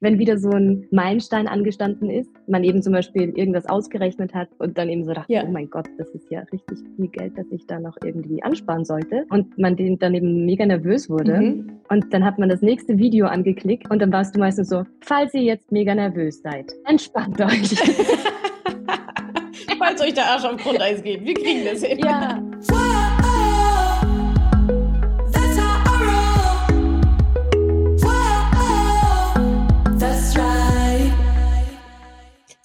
wenn wieder so ein Meilenstein angestanden ist, man eben zum Beispiel irgendwas ausgerechnet hat und dann eben so dachte, ja. oh mein Gott, das ist ja richtig viel Geld, das ich da noch irgendwie ansparen sollte. Und man dann eben mega nervös wurde. Mhm. Und dann hat man das nächste Video angeklickt und dann warst du meistens so, falls ihr jetzt mega nervös seid, entspannt euch. falls euch der Arsch auf Grundeis geht, wir kriegen das hin. Ja.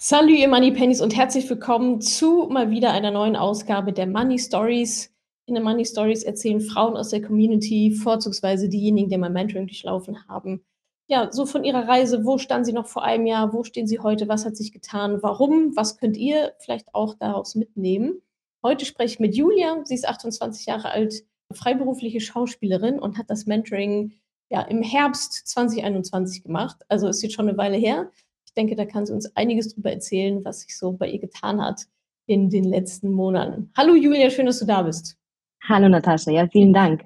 Salut, ihr Money Pennies und herzlich willkommen zu mal wieder einer neuen Ausgabe der Money Stories. In den Money Stories erzählen Frauen aus der Community, vorzugsweise diejenigen, die mein Mentoring durchlaufen haben, ja, so von ihrer Reise, wo standen sie noch vor einem Jahr, wo stehen sie heute, was hat sich getan, warum, was könnt ihr vielleicht auch daraus mitnehmen. Heute spreche ich mit Julia, sie ist 28 Jahre alt, freiberufliche Schauspielerin und hat das Mentoring ja, im Herbst 2021 gemacht, also ist jetzt schon eine Weile her denke, da kann sie uns einiges darüber erzählen, was sich so bei ihr getan hat in den letzten Monaten. Hallo Julia, schön, dass du da bist. Hallo Natascha, ja, vielen Dank.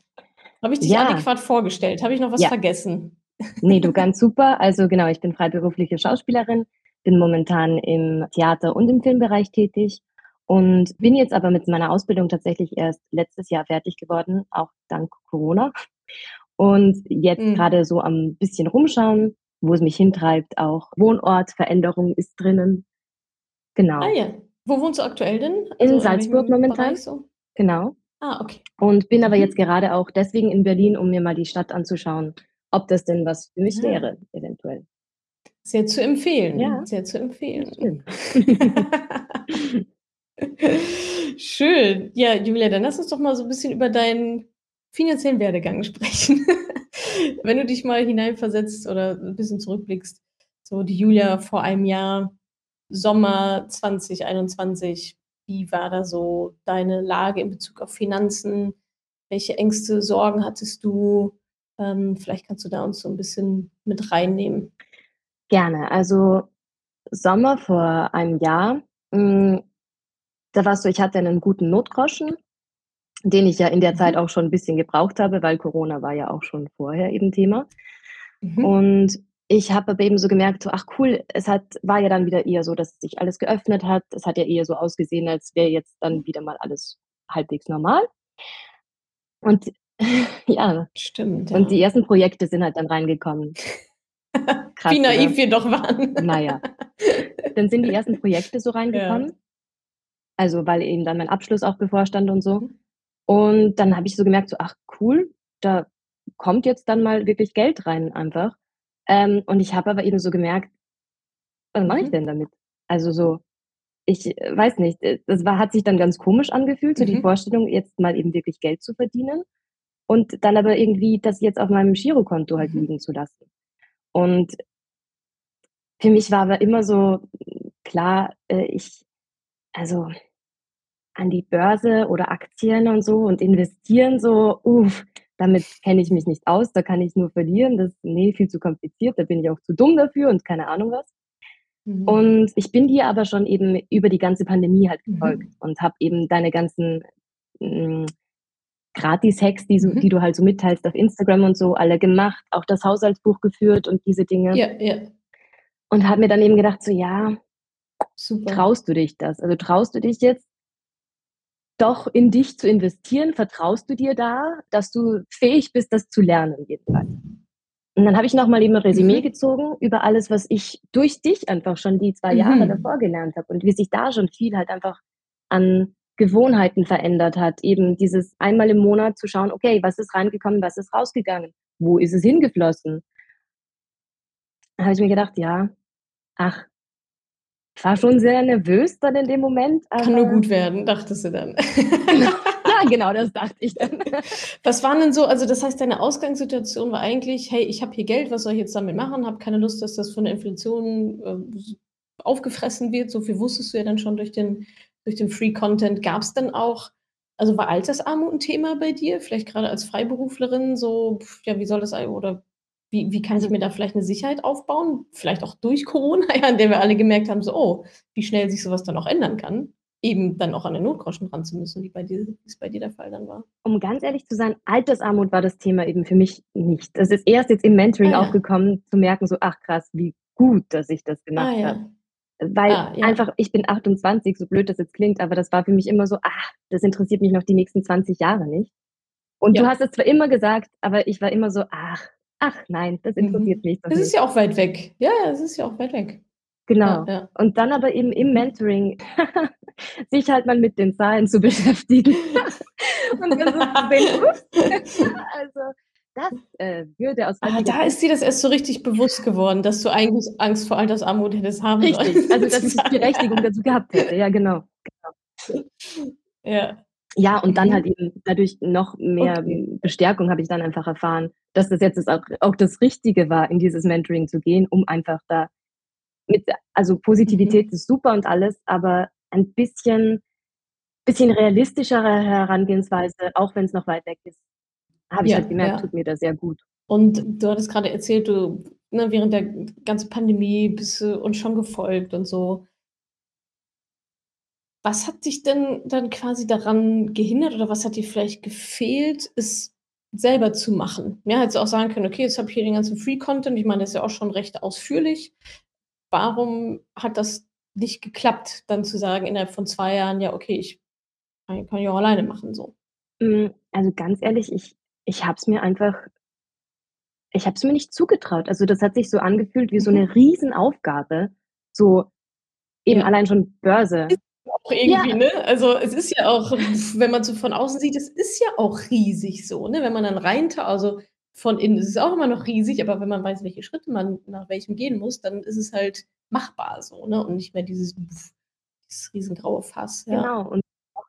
Habe ich dich ja. adäquat vorgestellt? Habe ich noch was ja. vergessen? Nee, du ganz super. Also genau, ich bin freiberufliche Schauspielerin, bin momentan im Theater- und im Filmbereich tätig und bin jetzt aber mit meiner Ausbildung tatsächlich erst letztes Jahr fertig geworden, auch dank Corona. Und jetzt mhm. gerade so am bisschen rumschauen, wo es mich hintreibt, auch Wohnortveränderung ist drinnen. Genau. Ah ja. Wo wohnst du aktuell denn? Also in Salzburg momentan. So? Genau. Ah, okay. Und bin aber mhm. jetzt gerade auch deswegen in Berlin, um mir mal die Stadt anzuschauen, ob das denn was für mich ja. wäre, eventuell. Sehr zu empfehlen. Ja. Sehr zu empfehlen. Schön. Ja, Julia, dann lass uns doch mal so ein bisschen über deinen finanziellen Werdegang sprechen. Wenn du dich mal hineinversetzt oder ein bisschen zurückblickst, so die Julia vor einem Jahr, Sommer 2021, wie war da so deine Lage in Bezug auf Finanzen? Welche Ängste, Sorgen hattest du? Ähm, vielleicht kannst du da uns so ein bisschen mit reinnehmen. Gerne. Also Sommer vor einem Jahr, mh, hm, da war es so, ich hatte einen guten Notgroschen den ich ja in der Zeit mhm. auch schon ein bisschen gebraucht habe, weil Corona war ja auch schon vorher eben Thema. Mhm. Und ich habe aber eben so gemerkt, so, ach cool, es hat, war ja dann wieder eher so, dass sich alles geöffnet hat. Es hat ja eher so ausgesehen, als wäre jetzt dann wieder mal alles halbwegs normal. Und ja, stimmt. Ja. Und die ersten Projekte sind halt dann reingekommen. Krass, Wie naiv oder? wir doch waren. Naja. Dann sind die ersten Projekte so reingekommen. Ja. Also, weil eben dann mein Abschluss auch bevorstand und so. Und dann habe ich so gemerkt, so, ach cool, da kommt jetzt dann mal wirklich Geld rein einfach. Ähm, und ich habe aber eben so gemerkt, was mache ich mhm. denn damit? Also so, ich äh, weiß nicht, äh, das war, hat sich dann ganz komisch angefühlt, so mhm. die Vorstellung, jetzt mal eben wirklich Geld zu verdienen und dann aber irgendwie das jetzt auf meinem Girokonto halt mhm. liegen zu lassen. Und für mich war aber immer so klar, äh, ich, also an die Börse oder Aktien und so und investieren so, uff, damit kenne ich mich nicht aus, da kann ich nur verlieren, das ist nee, viel zu kompliziert, da bin ich auch zu dumm dafür und keine Ahnung was. Mhm. Und ich bin dir aber schon eben über die ganze Pandemie halt mhm. gefolgt mhm. und habe eben deine ganzen mm, Gratis-Hacks, die, so, mhm. die du halt so mitteilst auf Instagram und so, alle gemacht, auch das Haushaltsbuch geführt und diese Dinge. Ja, ja. Und habe mir dann eben gedacht, so ja, Super. traust du dich das? Also traust du dich jetzt doch in dich zu investieren? Vertraust du dir da, dass du fähig bist, das zu lernen jedenfalls? Und dann habe ich nochmal eben ein Resümee mhm. gezogen über alles, was ich durch dich einfach schon die zwei Jahre mhm. davor gelernt habe und wie sich da schon viel halt einfach an Gewohnheiten verändert hat. Eben dieses einmal im Monat zu schauen, okay, was ist reingekommen, was ist rausgegangen, wo ist es hingeflossen? Da habe ich mir gedacht, ja, ach, war schon sehr nervös dann in dem Moment. Kann nur gut werden, dachtest du dann. ja, genau, das dachte ich dann. Was waren denn so, also das heißt, deine Ausgangssituation war eigentlich, hey, ich habe hier Geld, was soll ich jetzt damit machen? Habe keine Lust, dass das von der Inflation äh, aufgefressen wird. So viel wusstest du ja dann schon durch den, durch den Free Content. Gab es dann auch, also war Altersarmut ein Thema bei dir? Vielleicht gerade als Freiberuflerin, so, ja, wie soll das, oder wie, wie kann ich mir da vielleicht eine Sicherheit aufbauen? Vielleicht auch durch Corona, ja, in der wir alle gemerkt haben, so, oh, wie schnell sich sowas dann auch ändern kann. eben dann auch an den Notgroschen ran zu müssen, wie bei dir, wie es bei dir der Fall dann war. Um ganz ehrlich zu sein, Altersarmut war das Thema eben für mich nicht. Es ist erst jetzt im Mentoring Ah, ja. aufgekommen, zu merken, so, ach krass, wie gut, dass ich das gemacht Ah, ja. habe. Weil Ah, ja. einfach, ich bin 28, so blöd das jetzt klingt, aber das war für mich immer so, ach, das interessiert mich noch die nächsten 20 Jahre nicht. Und du hast es zwar immer gesagt, aber ich war immer so, ach, ach nein, das interessiert mich doch Es ist ja auch weit weg. Ja, es ist ja auch weit weg. Genau. Ja, ja. Und dann aber eben im Mentoring sich halt mal mit den Zahlen zu beschäftigen. Und das ist also das äh, würde aus Ah, da ist dir das erst so richtig bewusst geworden, dass du eigentlich Angst vor Altersarmut hättest haben sollen. Richtig, also dass ich die Berechtigung dazu gehabt hätte, ja genau. Ja. Ja, und dann Mhm. halt eben dadurch noch mehr Okay. Bestärkung habe ich dann einfach erfahren, dass das jetzt auch, auch das Richtige war, in dieses Mentoring zu gehen, um einfach da mit, also Positivität Mhm. ist super und alles, aber ein bisschen, bisschen realistischere Herangehensweise, auch wenn es noch weit weg ist, habe ich Ja, halt gemerkt, ja. tut mir da sehr gut. Und du hattest gerade erzählt, du, ne, während der ganzen Pandemie bist du uns schon gefolgt und so. Was hat dich denn dann quasi daran gehindert oder was hat dir vielleicht gefehlt, es selber zu machen? Ja, hättest du auch sagen können, okay, jetzt habe ich hier den ganzen Free-Content, ich meine, das ist ja auch schon recht ausführlich. Warum hat das nicht geklappt, dann zu sagen, innerhalb von zwei Jahren, ja, okay, ich kann, kann ich auch alleine machen, so? Mm, Also ganz ehrlich, ich, ich habe es mir einfach, ich habe es mir nicht zugetraut. Also das hat sich so angefühlt wie so Mhm. eine Riesenaufgabe. So eben Ja. allein schon Börse. Auch irgendwie, Ja. ne? Also es ist ja auch, wenn man so von außen sieht, es ist ja auch riesig so, ne? Wenn man dann reintaucht, also von innen ist es auch immer noch riesig, aber wenn man weiß, welche Schritte man nach welchem gehen muss, dann ist es halt machbar so, ne? Und nicht mehr dieses, dieses riesengraue Fass. Ja. Genau. Und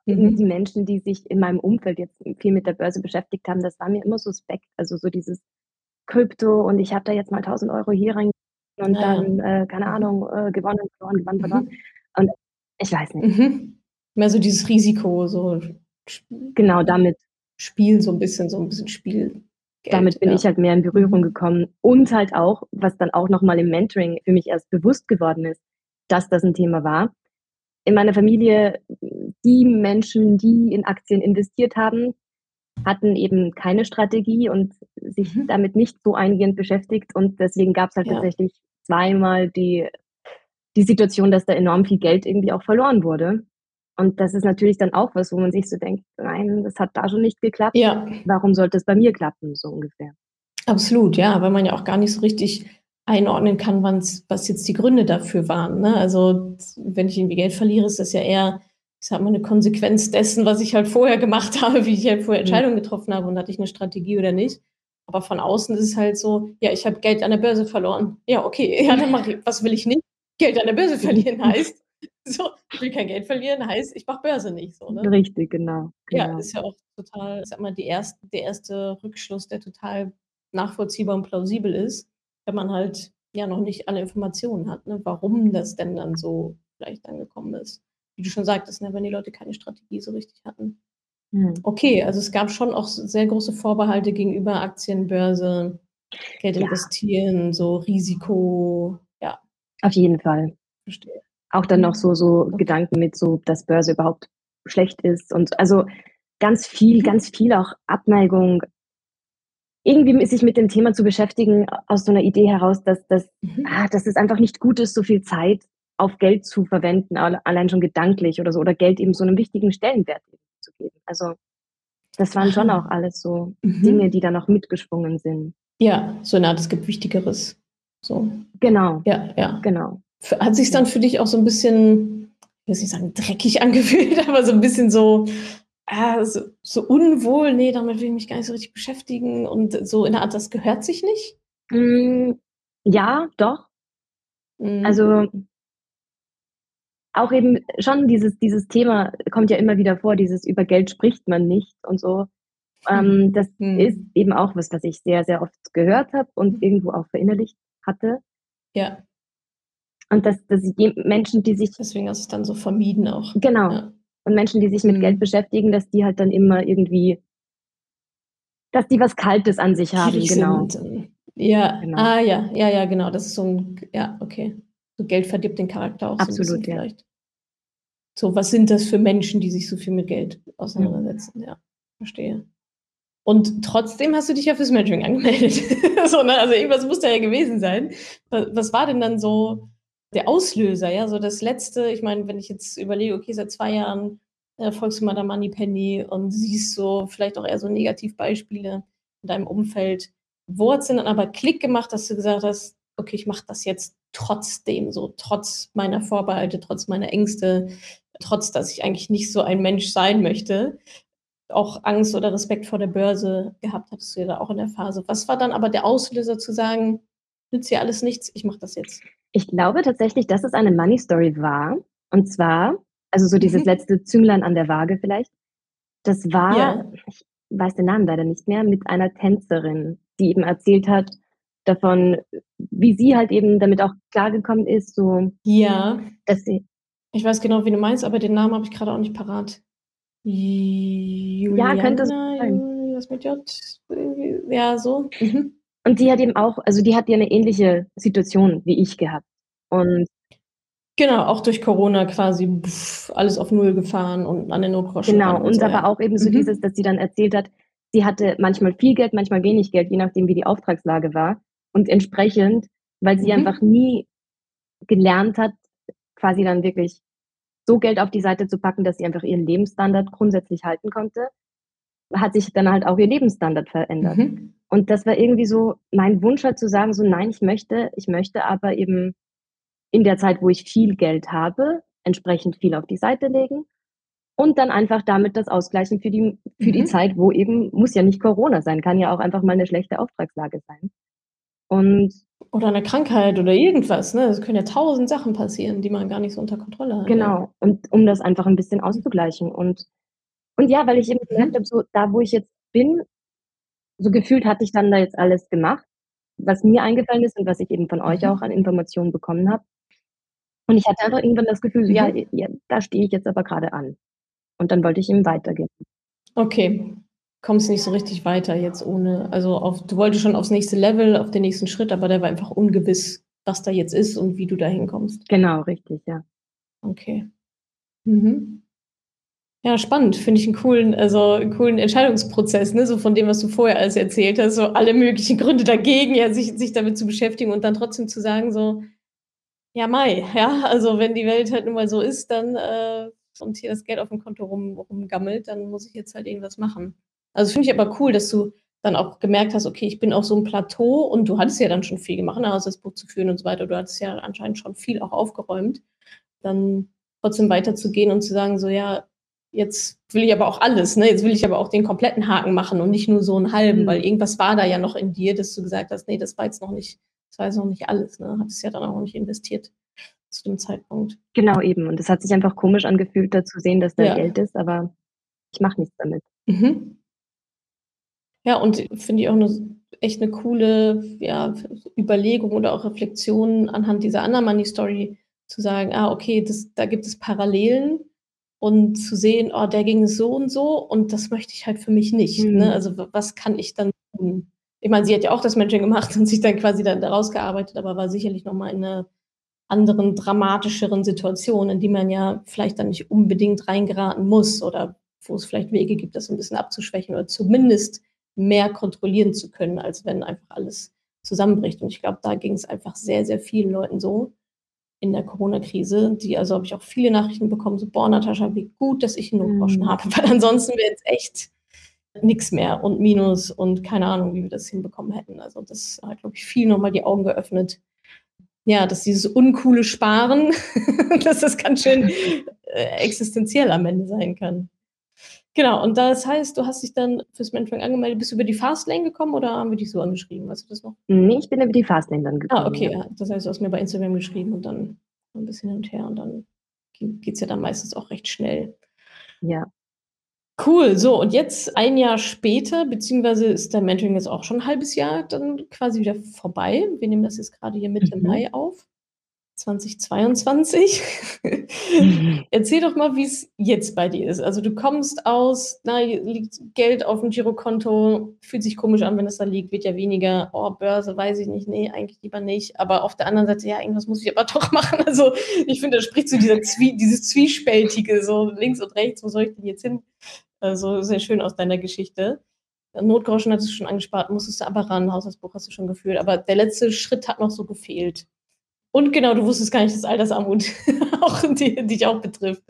Mhm. die Menschen, die sich in meinem Umfeld jetzt viel mit der Börse beschäftigt haben, das war mir immer suspekt. Also so dieses Krypto und ich habe da jetzt mal 1000 Euro hier rein und Ah, ja. dann, äh, keine. Ahnung, äh, gewonnen, verloren, gewonnen, verloren. Mhm. Und ich weiß nicht. Mhm. Mehr so dieses Risiko, so Genau, damit, Spiel, so ein bisschen, so ein bisschen Spiel. damit bin ja. ich halt mehr in Berührung Mhm. gekommen. Und halt auch, was dann auch nochmal im Mentoring für mich erst bewusst geworden ist, dass das ein Thema war. In meiner Familie, die Menschen, die in Aktien investiert haben, hatten eben keine Strategie und sich Mhm. damit nicht so eingehend beschäftigt. Und deswegen gab es halt Ja. tatsächlich zweimal die, die Situation, dass da enorm viel Geld irgendwie auch verloren wurde. Und das ist natürlich dann auch was, wo man sich so denkt, nein, das hat da schon nicht geklappt. Ja, Warum sollte es bei mir klappen, so ungefähr? Absolut, ja, weil man ja auch gar nicht so richtig einordnen kann, was jetzt die Gründe dafür waren. Ne? Also wenn ich irgendwie Geld verliere, ist das ja eher, ich sag mal, eine Konsequenz dessen, was ich halt vorher gemacht habe, wie ich halt vorher Mhm. Entscheidungen getroffen habe und hatte ich eine Strategie oder nicht. Aber von außen ist es halt so, ja, ich habe Geld an der Börse verloren. Ja, okay, ja, dann mach ich, was will ich nicht? Geld an der Börse verlieren heißt, so, ich will kein Geld verlieren, heißt, ich mache Börse nicht. So, ne? Richtig, genau. Ja, genau. ist ja auch total, sag mal, die erste, der erste Rückschluss, der total nachvollziehbar und plausibel ist, wenn man halt ja noch nicht alle Informationen hat, ne, warum das denn dann so vielleicht angekommen ist. Wie du schon sagtest, ne, wenn die Leute keine Strategie so richtig hatten. Hm. Okay, also es gab schon auch sehr große Vorbehalte gegenüber Aktienbörse, Geld Ja. investieren, so Risiko, ja, Auf jeden Fall. verstehe. Auch dann noch so, so Okay. Gedanken mit so, dass Börse überhaupt schlecht ist und also ganz viel, Mhm. ganz viel auch Abneigung. Irgendwie sich mit dem Thema zu beschäftigen, aus so einer Idee heraus, dass, dass, Mhm. ah, dass es einfach nicht gut ist, so viel Zeit auf Geld zu verwenden, alle- allein schon gedanklich oder so, oder Geld eben so einen wichtigen Stellenwert zu geben. Also das waren schon Aha. auch alles so Mhm. Dinge, die da noch mitgeschwungen sind. Ja, so eine Art, es gibt Wichtigeres. So, Genau, ja, ja. genau. Hat sich dann für dich auch so ein bisschen, ich will nicht sagen dreckig angefühlt, aber so ein bisschen so, ah, so, so unwohl, nee, damit will ich mich gar nicht so richtig beschäftigen und so in der Art, das gehört sich nicht? Mm, Ja, doch. Mhm. Also auch eben schon dieses, dieses Thema kommt ja immer wieder vor, dieses über Geld spricht man nicht und so. Ähm, das Mhm. ist eben auch was, was ich sehr, sehr oft gehört habe und irgendwo auch verinnerlicht hatte. ja, Und dass, dass je- Menschen, die sich, deswegen hast du es dann so vermieden auch. genau, Ja. und Menschen, die sich mit Mhm. Geld beschäftigen, dass die halt dann immer irgendwie, dass die was Kaltes an sich haben, Gierig genau. sind. Ja, Genau. ah ja, ja, ja, genau. Das ist so ein, ja, okay. So Geld verdirbt den Charakter auch so ein Absolut, bisschen ja. vielleicht. So, was sind das für Menschen, die sich so viel mit Geld auseinandersetzen? Ja, verstehe. Und trotzdem hast du dich ja fürs Mentoring angemeldet. so, ne? Also irgendwas muss da ja gewesen sein. Was war denn dann so der Auslöser? Ja, so das letzte, ich meine, wenn ich jetzt überlege, okay, seit zwei Jahren äh, folgst du der Money Penny und siehst so vielleicht auch eher so Negativbeispiele in deinem Umfeld. Wo hat es denn dann aber Klick gemacht, dass du gesagt hast, okay, ich mache das jetzt trotzdem, so trotz meiner Vorbehalte, trotz meiner Ängste, trotz dass ich eigentlich nicht so ein Mensch sein möchte, auch Angst oder Respekt vor der Börse gehabt hattest du ja da auch in der Phase. Was war dann aber der Auslöser zu sagen, nützt ja alles nichts, ich mache das jetzt? Ich glaube tatsächlich, dass es eine Money Story war. Und zwar, also so dieses mhm. letzte Zünglein an der Waage vielleicht. Das war, ja. ich weiß den Namen leider nicht mehr, mit einer Tänzerin, die eben erzählt hat davon, wie sie halt eben damit auch klargekommen ist, so. Ja. Dass sie. Ich weiß genau, wie du meinst, aber den Namen habe ich gerade auch nicht parat. Juliana, ja, könnte sein. Was mit J? Ja, so. Mhm. Und die hat eben auch, also die hat ja eine ähnliche Situation wie ich gehabt. Und Genau, auch durch Corona quasi pff, alles auf Null gefahren und an den Notgroschen. Genau, und, und so, aber ja. auch eben so mhm. dieses, dass sie dann erzählt hat, sie hatte manchmal viel Geld, manchmal wenig Geld, je nachdem, wie die Auftragslage war. Und entsprechend, weil sie mhm. einfach nie gelernt hat, quasi dann wirklich so Geld auf die Seite zu packen, dass sie einfach ihren Lebensstandard grundsätzlich halten konnte, hat sich dann halt auch ihr Lebensstandard verändert. Mhm. Und das war irgendwie so mein Wunsch halt zu sagen, so nein, ich möchte, ich möchte aber eben in der Zeit, wo ich viel Geld habe, entsprechend viel auf die Seite legen und dann einfach damit das ausgleichen für die, für mhm. die Zeit, wo eben, muss ja nicht Corona sein, kann ja auch einfach mal eine schlechte Auftragslage sein. Und oder eine Krankheit oder irgendwas. Ne? Es können ja tausend Sachen passieren, die man gar nicht so unter Kontrolle hat. Genau, und um das einfach ein bisschen auszugleichen. Und, und ja, weil ich eben mhm. habe, so da, wo ich jetzt bin, so gefühlt hatte ich dann da jetzt alles gemacht, was mir eingefallen ist und was ich eben von euch mhm. auch an Informationen bekommen habe. Und ich hatte einfach irgendwann das Gefühl, mhm. ja, ja, da stehe ich jetzt aber gerade an. Und dann wollte ich eben weitergehen. Okay, kommst nicht so richtig weiter jetzt ohne, also auf, du wolltest schon aufs nächste Level, auf den nächsten Schritt, aber der war einfach ungewiss, was da jetzt ist und wie du da hinkommst. Genau, richtig, ja. Okay. Mhm. Ja, spannend. Finde ich einen coolen, also einen coolen Entscheidungsprozess, ne? So von dem, was du vorher alles erzählt hast, so alle möglichen Gründe dagegen, ja, sich, sich damit zu beschäftigen und dann trotzdem zu sagen, so, ja, Mai, ja, also wenn die Welt halt nun mal so ist, dann äh, und hier das Geld auf dem Konto rum, rumgammelt, dann muss ich jetzt halt irgendwas machen. Also finde ich aber cool, dass du dann auch gemerkt hast, okay, ich bin auf so einem Plateau und du hattest ja dann schon viel gemacht, ne, also das Buch zu führen und so weiter. Du hattest ja anscheinend schon viel auch aufgeräumt. Dann trotzdem weiterzugehen und zu sagen, so ja, jetzt will ich aber auch alles, ne? Jetzt will ich aber auch den kompletten Haken machen und nicht nur so einen halben, mhm. weil irgendwas war da ja noch in dir, dass du gesagt hast, nee, das war jetzt noch nicht, das war jetzt noch nicht alles, ne? Hattest ja dann auch nicht investiert zu dem Zeitpunkt. Genau eben. Und es hat sich einfach komisch angefühlt, da zu sehen, dass da ja. Geld ist, aber ich mache nichts damit. Mhm. Ja, und finde ich auch eine, echt eine coole ja, Überlegung oder auch Reflexion anhand dieser anderen Money Story zu sagen, ah, okay, das, da gibt es Parallelen und zu sehen, oh, der ging so und so und das möchte ich halt für mich nicht. Ne? Mhm. Ne? Also was kann ich dann tun? Ich meine, sie hat ja auch das Mentoring gemacht und sich dann quasi dann daraus gearbeitet, aber war sicherlich nochmal in einer anderen, dramatischeren Situation, in die man ja vielleicht dann nicht unbedingt reingeraten muss oder wo es vielleicht Wege gibt, das ein bisschen abzuschwächen oder zumindest mehr kontrollieren zu können, als wenn einfach alles zusammenbricht. Und ich glaube, da ging es einfach sehr, sehr vielen Leuten so in der Corona-Krise, die, also habe ich auch viele Nachrichten bekommen, so, boah, Natascha, wie gut, dass ich einen Notgroschen mhm. habe, weil ansonsten wäre jetzt echt nichts mehr und Minus und keine Ahnung, wie wir das hinbekommen hätten. Also das hat, glaube ich, viel nochmal die Augen geöffnet. Ja, dass dieses uncoole Sparen, dass das ganz schön äh, existenziell am Ende sein kann. Genau, und das heißt, du hast dich dann fürs Mentoring angemeldet. Bist du über die Fastlane gekommen oder haben wir dich so angeschrieben? Weißt du das noch? Nee, ich bin über die Fastlane dann gekommen. Ah, okay. Ja. Das heißt, du hast mir bei Instagram geschrieben und dann ein bisschen hin und her und dann geht es ja dann meistens auch recht schnell. Ja. Cool, so und jetzt ein Jahr später, beziehungsweise ist der Mentoring jetzt auch schon ein halbes Jahr dann quasi wieder vorbei. Wir nehmen das jetzt gerade hier Mitte mhm. Mai auf. 2022. Erzähl doch mal, wie es jetzt bei dir ist. Also du kommst aus, na, liegt Geld auf dem Girokonto, fühlt sich komisch an, wenn es da liegt, wird ja weniger, oh, Börse, weiß ich nicht, nee, eigentlich lieber nicht. Aber auf der anderen Seite, ja, irgendwas muss ich aber doch machen. Also ich finde, da spricht so dieser Zwie dieses Zwiespältige, so links und rechts, wo soll ich denn jetzt hin? Also sehr schön aus deiner Geschichte. Notgroschen hattest du schon angespart, musstest du aber ran, Haushaltsbuch hast du schon geführt. Aber der letzte Schritt hat noch so gefehlt. Und genau, du wusstest gar nicht, dass Altersarmut auch die, dich auch betrifft.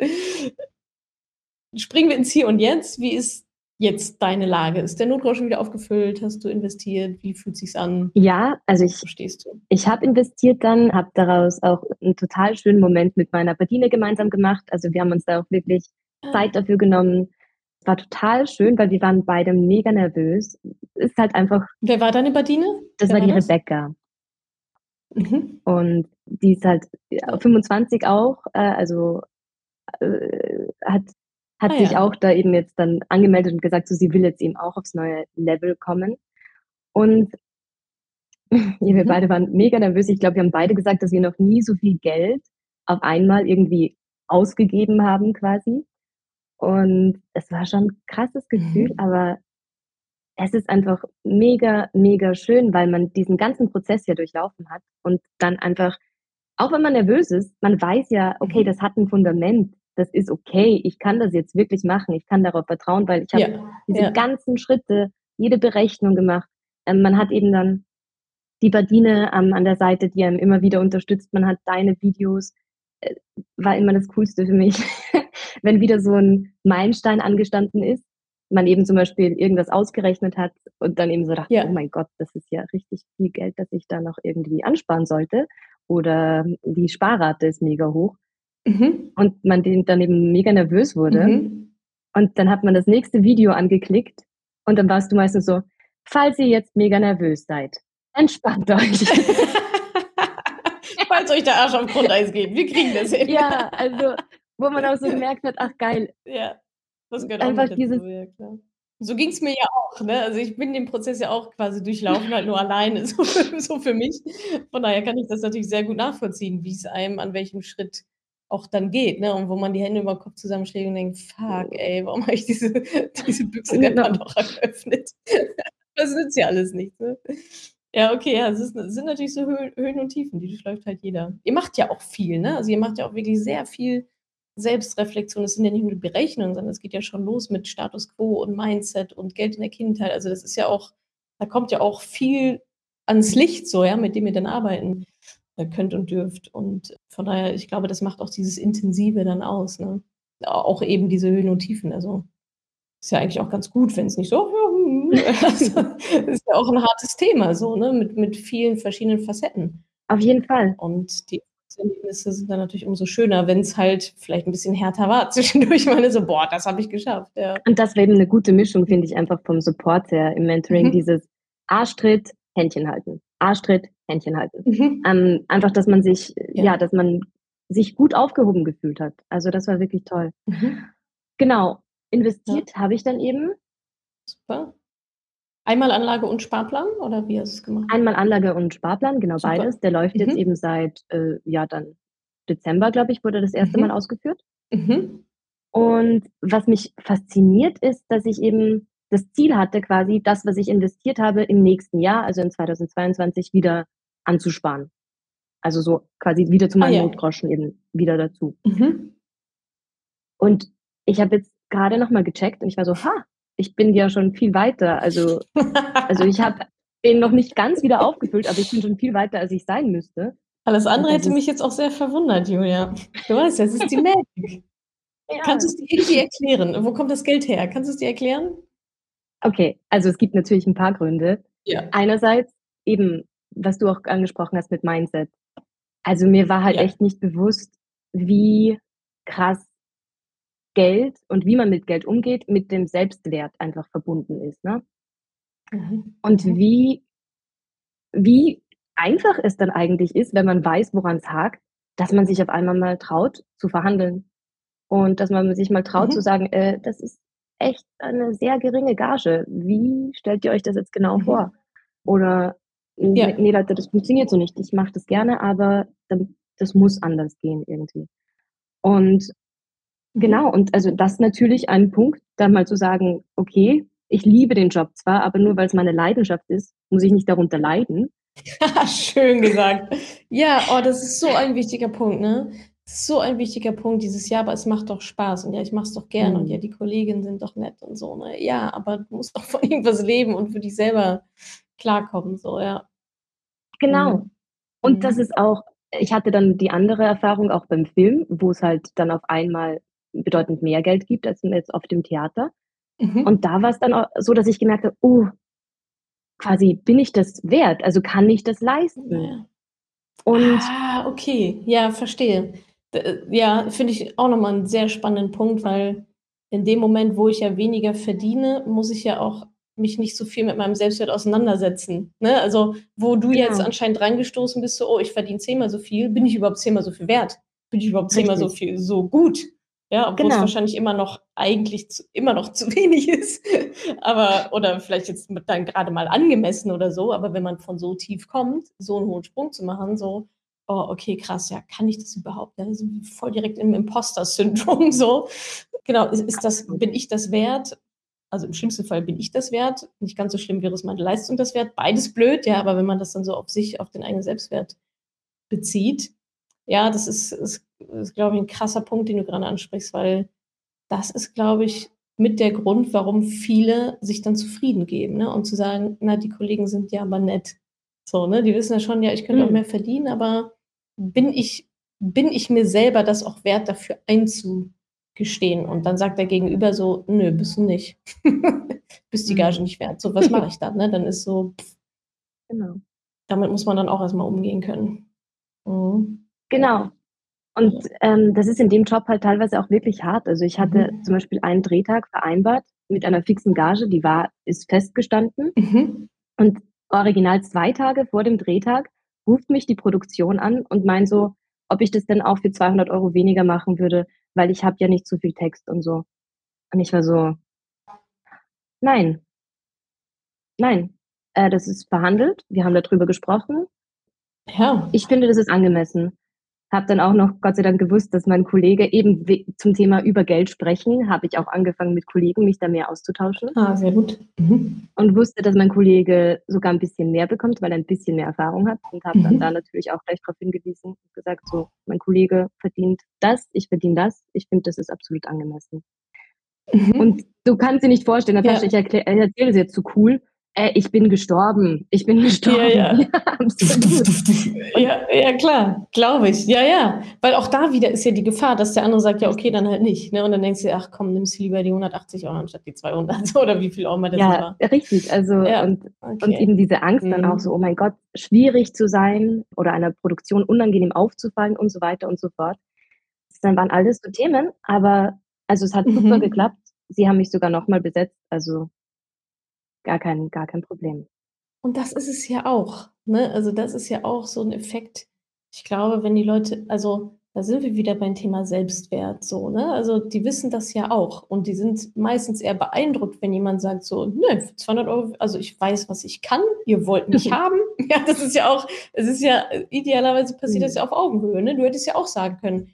Springen wir ins Hier und Jetzt. Wie ist jetzt deine Lage? Ist der Notgroschen wieder aufgefüllt? Hast du investiert? Wie fühlt sich's an? Ja, also ich, ich habe investiert dann, habe daraus auch einen total schönen Moment mit meiner Badine gemeinsam gemacht. Also wir haben uns da auch wirklich ah. Zeit dafür genommen. Es war total schön, weil wir waren beide mega nervös. Ist halt einfach. Wer war deine Badine? Das Wer war die das? Rebecca. Mhm. Und die ist halt 25 auch, äh, also äh, hat, hat ah, sich ja. auch da eben jetzt dann angemeldet und gesagt, so sie will jetzt eben auch aufs neue Level kommen. Und ja, wir mhm. beide waren mega nervös. Ich glaube, wir haben beide gesagt, dass wir noch nie so viel Geld auf einmal irgendwie ausgegeben haben quasi. Und es war schon ein krasses Gefühl, mhm. aber es ist einfach mega, mega schön, weil man diesen ganzen Prozess ja durchlaufen hat und dann einfach, auch wenn man nervös ist, man weiß ja, okay, mhm. das hat ein Fundament, das ist okay, ich kann das jetzt wirklich machen, ich kann darauf vertrauen, weil ich habe ja, diese ja. ganzen Schritte, jede Berechnung gemacht. Ähm, man hat eben dann die Badine ähm, an der Seite, die einem immer wieder unterstützt. Man hat deine Videos, äh, war immer das Coolste für mich, wenn wieder so ein Meilenstein angestanden ist man eben zum Beispiel irgendwas ausgerechnet hat und dann eben so dachte, ja. oh mein Gott, das ist ja richtig viel Geld, das ich da noch irgendwie ansparen sollte. Oder die Sparrate ist mega hoch. Mhm. Und man dann eben mega nervös wurde. Mhm. Und dann hat man das nächste Video angeklickt und dann warst du meistens so, falls ihr jetzt mega nervös seid, entspannt euch. falls euch der Arsch auf Grundeis geht, wir kriegen das hin. Ja, also wo man auch so gemerkt hat, ach geil, ja. Das gehört Einfach auch dieses dazu, ja klar. So ging es mir ja auch, ne? Also ich bin den Prozess ja auch quasi durchlaufen, halt nur alleine, so für, so für mich. Von daher kann ich das natürlich sehr gut nachvollziehen, wie es einem an welchem Schritt auch dann geht, ne? Und wo man die Hände über den Kopf zusammenschlägt und denkt, fuck, ey, warum habe ich diese, diese Büchse der genau. Pandora geöffnet? das nützt ja alles nichts, ne? Ja, okay, ja, es, ist, es sind natürlich so Höhen und Tiefen, die durchläuft halt jeder. Ihr macht ja auch viel, ne? Also ihr macht ja auch wirklich sehr viel Selbstreflexion, es sind ja nicht nur Berechnungen, sondern es geht ja schon los mit Status quo und Mindset und Geld in der Kindheit. Also das ist ja auch, da kommt ja auch viel ans Licht so, ja, mit dem ihr dann arbeiten äh, könnt und dürft. Und von daher, ich glaube, das macht auch dieses Intensive dann aus, ne? Auch eben diese Höhen und Tiefen. Also ist ja eigentlich auch ganz gut, wenn es nicht so, also, ist ja auch ein hartes Thema, so, ne? Mit, mit vielen verschiedenen Facetten. Auf jeden Fall. Und die Erlebnisse sind dann natürlich umso schöner, wenn es halt vielleicht ein bisschen härter war zwischendurch. meine so, boah, das habe ich geschafft. Ja. Und das wäre eben eine gute Mischung, finde ich, einfach vom Support her im Mentoring. Mhm. Dieses Arschtritt, Händchen halten. Arschtritt, Händchen halten. Mhm. Ähm, einfach, dass man sich, ja. ja. dass man sich gut aufgehoben gefühlt hat. Also das war wirklich toll. Mhm. Genau. Investiert ja. habe ich dann eben. Super. Einmal Anlage und Sparplan oder wie hast du es gemacht? Einmal Anlage und Sparplan, genau Super. beides. Der läuft mhm. jetzt eben seit, äh, ja, dann Dezember, glaube ich, wurde das erste mhm. Mal ausgeführt. Mhm. Und was mich fasziniert ist, dass ich eben das Ziel hatte, quasi das, was ich investiert habe, im nächsten Jahr, also in 2022, wieder anzusparen. Also so quasi wieder zu meinen ah, ja. Notgroschen eben wieder dazu. Mhm. Und ich habe jetzt gerade nochmal gecheckt und ich war so, ha, ich bin ja schon viel weiter. Also, also ich habe den noch nicht ganz wieder aufgefüllt, aber ich bin schon viel weiter, als ich sein müsste. Alles andere hätte mich jetzt auch sehr verwundert, Julia. Du weißt ja, es ist die Magic. Ja. Kannst du es dir irgendwie erklären? Wo kommt das Geld her? Kannst du es dir erklären? Okay, also es gibt natürlich ein paar Gründe. Ja. Einerseits eben, was du auch angesprochen hast mit Mindset. Also mir war halt ja. echt nicht bewusst, wie krass Geld und wie man mit Geld umgeht, mit dem Selbstwert einfach verbunden ist. Ne? Mhm. Und mhm. wie, wie einfach es dann eigentlich ist, wenn man weiß, woran es hakt, dass man sich auf einmal mal traut zu verhandeln. Und dass man sich mal traut mhm. zu sagen, äh, das ist echt eine sehr geringe Gage. Wie stellt ihr euch das jetzt genau mhm. vor? Oder ja. nee, Leute, das funktioniert so nicht. Ich mache das gerne, aber das muss anders gehen irgendwie. Und. Genau, und also das natürlich ein Punkt, dann mal zu sagen: „Okay, ich liebe den Job zwar, aber nur weil's meine Leidenschaft ist, muss ich nicht darunter leiden.“ Schön gesagt. Ja, oh, das ist so ein wichtiger Punkt, ne? So ein wichtiger Punkt, dieses „Ja, aber es macht doch Spaß“ und „Ja, ich mache es doch gerne“ und „Ja, Mhm. die Kolleginnen sind doch nett“ und so, ne? Ja, aber du musst auch von irgendwas leben und für dich selber klarkommen, so, ja. Genau. Mhm. Und das Mhm. ist auch ich hatte dann die andere Erfahrung auch beim Film, wo's halt dann auf einmal bedeutend mehr Geld gibt als jetzt auf dem Theater. Mhm. Und da war's dann au so, dass ich gemerkt habe: „Oh“ „quasi, bin ich das wert? Also, kann ich das leisten?“ ja. Und Ah, okay. Ja, verstehe. Äh, ja, finde ich auch noch mal 'n sehr spannenden Punkt, weil in dem Moment, wo ich ja weniger verdiene, muss ich ja auch mich nicht so viel mit meinem Selbstwert auseinandersetzen, ne? Also, wo du jetzt Genau. anscheinend reingestoßen bist, so: „Oh, ich verdiene zehnmal so viel. Bin ich überhaupt zehnmal so viel wert? Bin ich überhaupt zehnmal so Richtig. viel so gut?“ Ja, obwohl's Genau. wahrscheinlich immer noch eigentlich zu immer noch zu wenig ist, aber oder vielleicht jetzt mit dann grade mal angemessen oder so, aber wenn man von so tief kommt, so 'n hohen Sprung zu machen, so: „Oh, okay, krass, ja, kann ich das überhaupt?“ Ja, so voll direkt im Imposter-Syndrom so. Genau, ist ist das bin ich das wert? Also, im schlimmsten Fall bin ich das wert. Nicht ganz so schlimm wäre, ist meine Leistung das wert? Beides blöd, ja, aber wenn man das dann so auf sich, auf den eigenen Selbstwert bezieht, ja, das ist ist ist, glaube ich, 'n krasser Punkt, den du grade ansprichst, weil das ist, glaube ich, mit der Grund, warum viele sich dann zufrieden geben, ne, und zu sagen: „Na, die Kollegen sind ja aber nett.“ So, ne? Die wissen ja schon, ja, ich könnte auch Mhm. mehr verdienen, aber bin ich bin ich mir selber das auch wert, dafür einzugestehen? Und dann sagt der Gegenüber so: „Nö, bist du nicht. Bist die Gage Mhm. nicht wert.“ So, was mache ich dann, ne? Dann ist so Genau. damit muss man dann auch erst mal umgehen können. Mhm. Genau. Und, ähm, das ist in dem Job halt teilweise auch wirklich hart. Also, ich hatte Mhm. zum Beispiel einen Drehtag vereinbart mit einer fixen Gage, die war ist festgestanden. Mhm. Und original 2 Tage vor dem Drehtag ruft mich die Produktion an und meint so, ob ich das denn auch für 200 € weniger machen würde, weil ich habe ja nicht so viel Text und so. Und ich war so „Nein.“ „Nein, äh, das ist verhandelt. Wir haben da drüber gesprochen.“ Ja. „Ich finde, das ist angemessen.“ Habe dann auch noch Gott sei Dank gewusst, dass mein Kollege eben zum Thema über Geld sprechen, habe ich auch angefangen, mit Kollegen mich da mehr auszutauschen. Ah, sehr gut. Mhm. Und wusste, dass mein Kollege sogar 'n bisschen mehr bekommt, weil er 'n bisschen mehr Erfahrung hat und habe dann da Mhm. natürlich auch gleich drauf hingewiesen und gesagt so: „Mein Kollege verdient das, ich verdiene das. Ich finde, das ist absolut angemessen.“ Und Mhm. du kannst dir nicht vorstellen, Natascha, ich Ja. erklä ich erzähle das jetzt so cool. Äh, ich bin gestorben. Ich bin gestorben. Ja, ja. Und Ja, ja klar, glaube ich. Ja, ja. Weil auch da wieder ist ja die Gefahr, dass der andere sagt: „Ja, okay, dann halt nicht“, ne? Und dann denkst du „Ach komm, nimmst lieber die 180 € anstatt die 200“, so oder wie viel auch immer das Ja, war. richtig. Also Ja, und und okay. eben diese Angst dann auch so: Mhm. „Oh mein Gott, schwierig zu sein oder einer Produktion unangenehm aufzufallen“ und so weiter und so fort. Das waren alles so Themen, aber also, es hat super Mhm. geklappt. Sie haben mich sogar noch mal besetzt, also gar kein gar kein Problem. Und das ist es ja auch, ne? Also, das ist ja auch so 'n Effekt. Ich glaube, wenn die Leute also, da sind wir wieder beim Thema Selbstwert so, ne? Also, die wissen das ja auch und die sind meistens eher beeindruckt, wenn jemand sagt so: „Ne, für 200 €, also, ich weiß, was ich kann, ihr wollt mich haben.“ Ja, das ist ja auch es ist ja idealerweise passiert das Mhm. ja auf Augenhöhe, ne? Du hättest ja auch sagen können: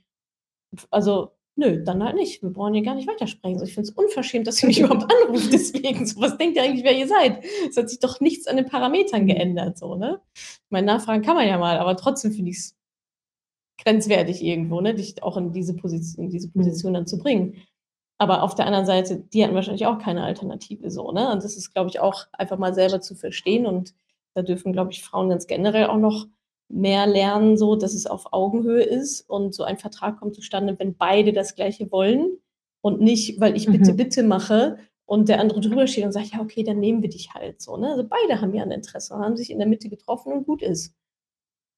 „F also, nö, dann halt nicht. Wir brauchen hier gar nicht weitersprechen. So, ich finde es unverschämt, dass ihr mich überhaupt anruft deswegen. So, was denkt ihr eigentlich, wer ihr seid? Es hat sich doch nichts an den Parametern Mhm. geändert“, so, ne? Ich meine, nachfragen kann man ja mal, aber trotzdem finde ich's grenzwertig irgendwo, ne, dich auch in diese Posiz in diese Mhm. Position dann zu bringen. Aber auf der anderen Seite, die hatten wahrscheinlich auch keine Alternative so, ne? Und das ist, glaube ich, auch einfach mal selber zu verstehen und da dürfen, glaube ich, Frauen ganz generell auch noch mehr lernen so, dass es auf Augenhöhe ist und so ein Vertrag kommt zustande, wenn beide das Gleiche wollen und nicht, weil ich „Bitte, Mhm. bitte“ mache und der andere drüber steht und sagt: „Ja, okay, dann nehmen wir dich halt“, so, ne? Also, beide haben ja 'n Interesse und haben sich in der Mitte getroffen und gut ist.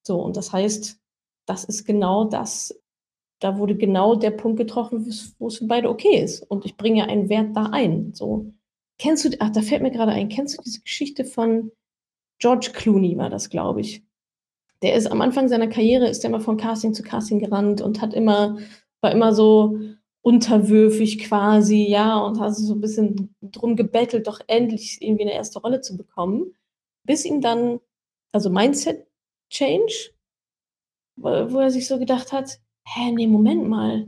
So, und das heißt, das ist genau das da wurde genau der Punkt getroffen, wo's wo's für beide okay ist und ich bringe einen Wert da ein, so. Kennst du ach, da fällt mir grade ein, kennst du diese Geschichte von George Clooney war das, glaube ich. Der ist am Anfang seiner Karriere ist der immer von Casting zu Casting gerannt und hat immer war immer so unterwürfig quasi, ja, und hat so 'n bisschen drum gebettelt, doch endlich irgendwie 'ne 1. Rolle zu bekommen, bis ihm dann also, Mindset Change wo er sich so gedacht hat, hä, nee, Moment mal,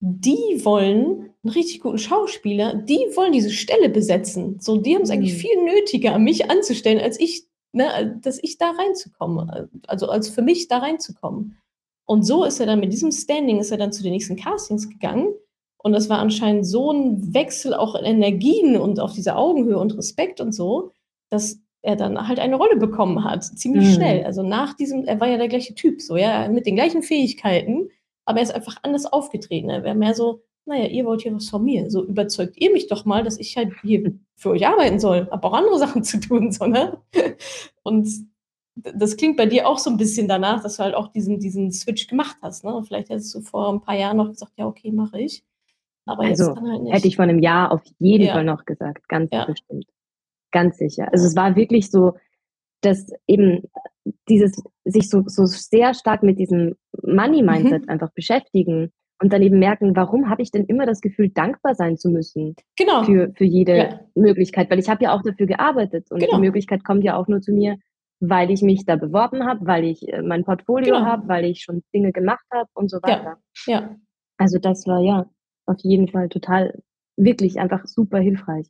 die wollen einen richtig guten Schauspieler, die wollen diese Stelle besetzen. So, die haben es mhm. eigentlich viel nötiger, mich anzustellen, als ich, ne, dass ich da reinzukommen, also als für mich da reinzukommen. Und so ist er dann mit diesem Standing, ist er dann zu den nächsten Castings gegangen. Und das war anscheinend so ein Wechsel auch in Energien und auf dieser Augenhöhe und Respekt und so, dass er dann halt eine Rolle bekommen hat, ziemlich mhm. schnell. Also nach diesem, er war ja der gleiche Typ, so, ja, mit den gleichen Fähigkeiten, aber er ist einfach anders aufgetreten. Er wäre mehr so, naja, ihr wollt hier was von mir. So überzeugt ihr mich doch mal, dass ich halt hier für euch arbeiten soll, aber auch andere Sachen zu tun, so, ne? Und das klingt bei dir auch so ein bisschen danach, dass du halt auch diesen, diesen Switch gemacht hast, ne? vielleicht hättest du vor ein paar Jahren noch gesagt, ja, okay, mache ich. Aber also, jetzt dann halt nicht. hätte ich vor einem Jahr auf jeden ja. Fall noch gesagt, ganz ja. bestimmt. Ganz sicher. Also es war wirklich so, dass eben dieses sich so, so sehr stark mit diesem Money-Mindset mhm. einfach beschäftigen und dann eben merken, warum habe ich denn immer das Gefühl, dankbar sein zu müssen genau. für, für jede ja. Möglichkeit, weil ich habe ja auch dafür gearbeitet und genau. die Möglichkeit kommt ja auch nur zu mir, weil ich mich da beworben habe, weil ich äh, mein Portfolio genau. habe, weil ich schon Dinge gemacht habe und so weiter. Ja. ja. Also das war ja auf jeden Fall total, wirklich einfach super hilfreich.